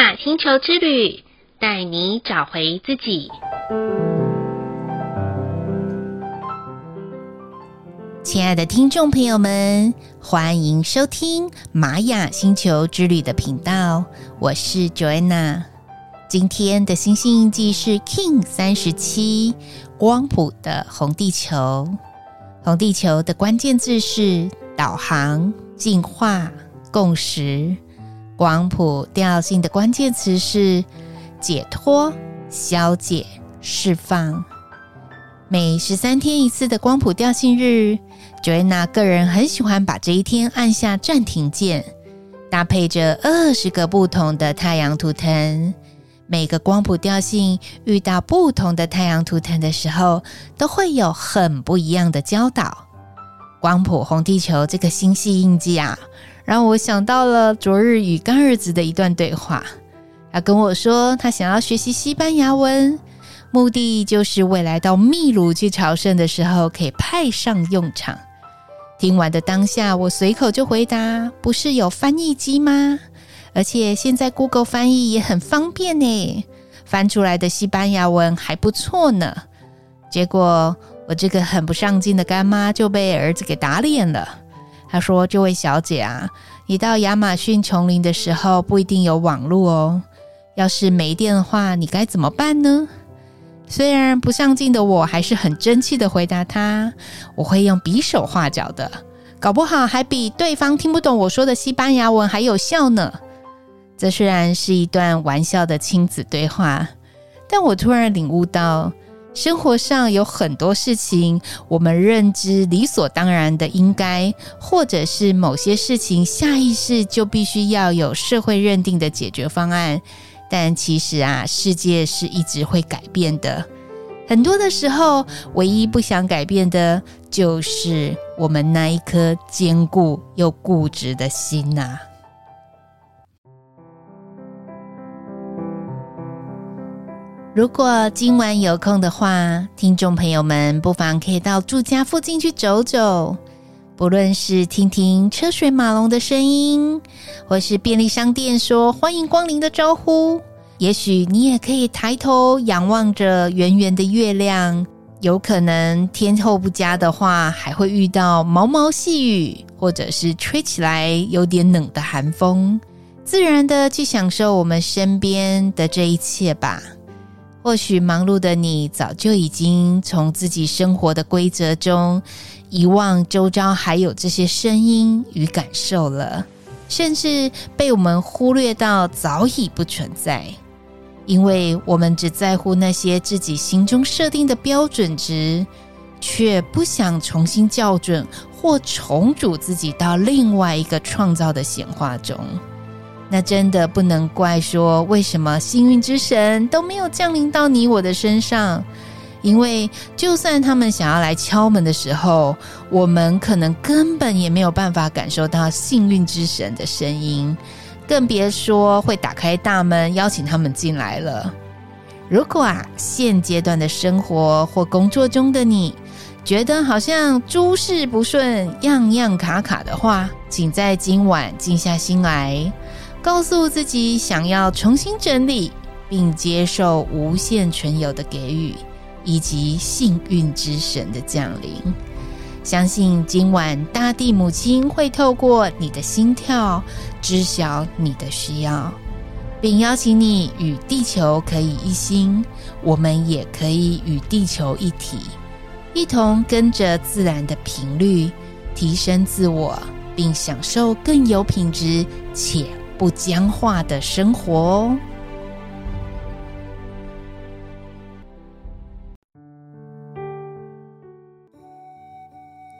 雅星球之旅，带你找回自己。亲爱的听众朋友们，欢迎收听玛雅星球之旅的频道，我是 Joanna。今天的星星印记是 King 三十七光谱的红地球。红地球的关键字是导航、进化、共识。光谱调性的关键词是解脱、消解、释放。每十三天一次的光谱调性日，Joanna 个人很喜欢把这一天按下暂停键，搭配着二十个不同的太阳图腾。每个光谱调性遇到不同的太阳图腾的时候，都会有很不一样的教导。光谱红地球这个星系印记啊。让我想到了昨日与干儿子的一段对话。他跟我说，他想要学习西班牙文，目的就是未来到秘鲁去朝圣的时候可以派上用场。听完的当下，我随口就回答：“不是有翻译机吗？而且现在 Google 翻译也很方便呢，翻出来的西班牙文还不错呢。”结果我这个很不上进的干妈就被儿子给打脸了。他说：“这位小姐啊，你到亚马逊丛林的时候不一定有网络哦。要是没电的话，你该怎么办呢？”虽然不上进的我，还是很争气的回答他：“我会用比手画脚的，搞不好还比对方听不懂我说的西班牙文还有效呢。”这虽然是一段玩笑的亲子对话，但我突然领悟到。生活上有很多事情，我们认知理所当然的应该，或者是某些事情下意识就必须要有社会认定的解决方案。但其实啊，世界是一直会改变的。很多的时候，唯一不想改变的，就是我们那一颗坚固又固执的心呐。如果今晚有空的话，听众朋友们不妨可以到住家附近去走走，不论是听听车水马龙的声音，或是便利商店说欢迎光临的招呼，也许你也可以抬头仰望着圆圆的月亮。有可能天候不佳的话，还会遇到毛毛细雨，或者是吹起来有点冷的寒风。自然的去享受我们身边的这一切吧。或许忙碌的你早就已经从自己生活的规则中遗忘周遭还有这些声音与感受了，甚至被我们忽略到早已不存在，因为我们只在乎那些自己心中设定的标准值，却不想重新校准或重组自己到另外一个创造的显化中。那真的不能怪说，为什么幸运之神都没有降临到你我的身上？因为就算他们想要来敲门的时候，我们可能根本也没有办法感受到幸运之神的声音，更别说会打开大门邀请他们进来了。如果啊，现阶段的生活或工作中的你觉得好像诸事不顺、样样卡卡的话，请在今晚静下心来。告诉自己，想要重新整理，并接受无限存有的给予，以及幸运之神的降临。相信今晚大地母亲会透过你的心跳，知晓你的需要，并邀请你与地球可以一心。我们也可以与地球一体，一同跟着自然的频率，提升自我，并享受更有品质且不僵化的生活哦。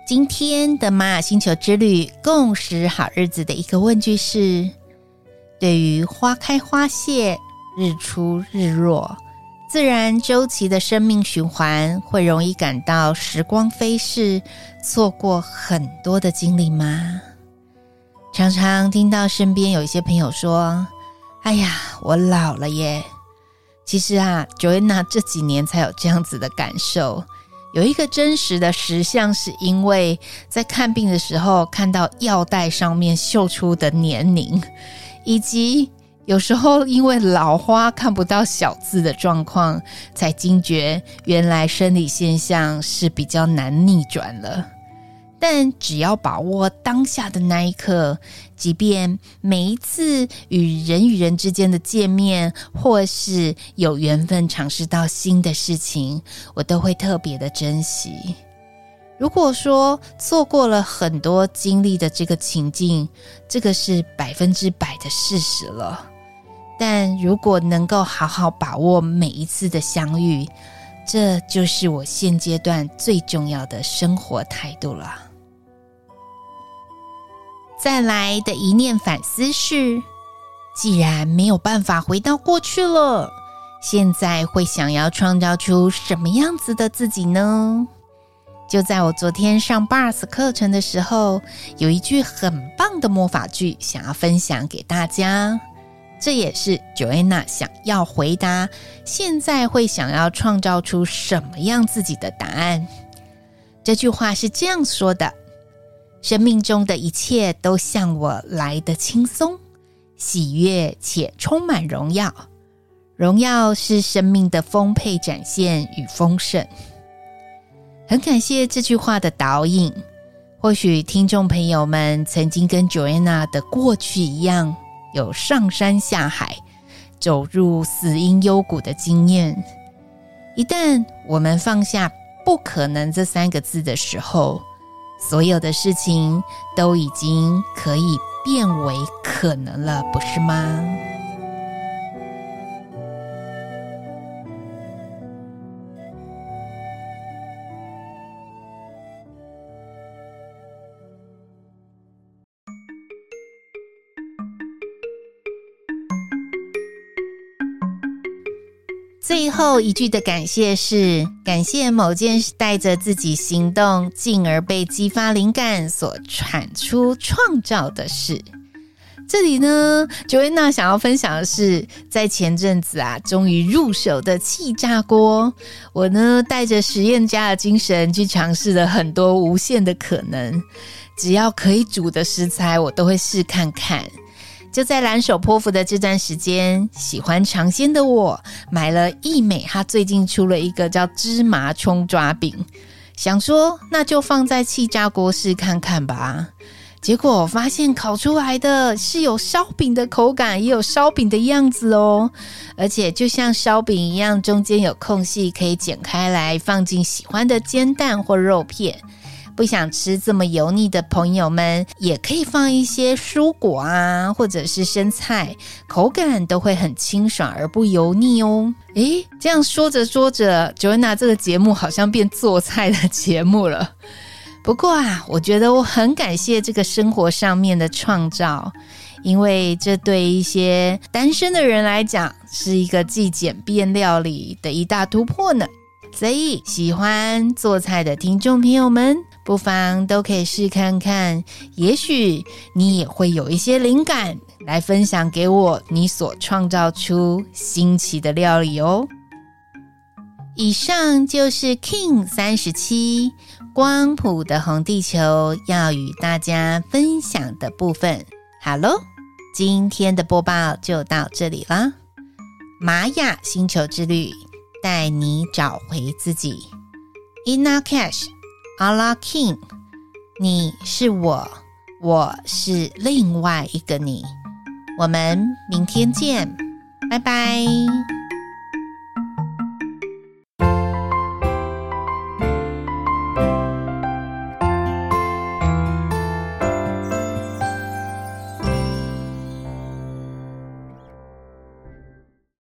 今天的玛雅星球之旅共识好日子的一个问句是：对于花开花谢、日出日落、自然周期的生命循环，会容易感到时光飞逝，错过很多的经历吗？常常听到身边有一些朋友说：“哎呀，我老了耶。”其实啊，Joanna 这几年才有这样子的感受。有一个真实的实相，是因为在看病的时候看到药袋上面绣出的年龄，以及有时候因为老花看不到小字的状况，才惊觉原来生理现象是比较难逆转了。但只要把握当下的那一刻，即便每一次与人与人之间的见面，或是有缘分尝试到新的事情，我都会特别的珍惜。如果说错过了很多经历的这个情境，这个是百分之百的事实了。但如果能够好好把握每一次的相遇，这就是我现阶段最重要的生活态度了。再来的一念反思是：既然没有办法回到过去了，现在会想要创造出什么样子的自己呢？就在我昨天上 Bars 课程的时候，有一句很棒的魔法句想要分享给大家，这也是 Joanna 想要回答现在会想要创造出什么样自己的答案。这句话是这样说的。生命中的一切都向我来得轻松、喜悦且充满荣耀。荣耀是生命的丰沛展现与丰盛。很感谢这句话的导引。或许听众朋友们曾经跟 Joanna 的过去一样，有上山下海、走入死荫幽谷的经验。一旦我们放下“不可能”这三个字的时候，所有的事情都已经可以变为可能了，不是吗？最后一句的感谢是感谢某件事带着自己行动，进而被激发灵感所产出创造的事。这里呢，Joanna 想要分享的是，在前阵子啊，终于入手的气炸锅。我呢，带着实验家的精神去尝试了很多无限的可能，只要可以煮的食材，我都会试看看。就在蓝手波符的这段时间，喜欢尝鲜的我买了益美，他最近出了一个叫芝麻葱抓饼，想说那就放在气炸锅试看看吧。结果我发现烤出来的是有烧饼的口感，也有烧饼的样子哦，而且就像烧饼一样，中间有空隙可以剪开来放进喜欢的煎蛋或肉片。不想吃这么油腻的朋友们，也可以放一些蔬果啊，或者是生菜，口感都会很清爽而不油腻哦。诶，这样说着说着，Joanna 这个节目好像变做菜的节目了。不过啊，我觉得我很感谢这个生活上面的创造，因为这对一些单身的人来讲，是一个既简便料理的一大突破呢。所以，喜欢做菜的听众朋友们。不妨都可以试看看，也许你也会有一些灵感来分享给我，你所创造出新奇的料理哦。以上就是 King 三十七光谱的红地球要与大家分享的部分。好喽，今天的播报就到这里啦。玛雅星球之旅，带你找回自己。Ina Cash。阿拉 King，你是我，我是另外一个你，我们明天见，拜拜。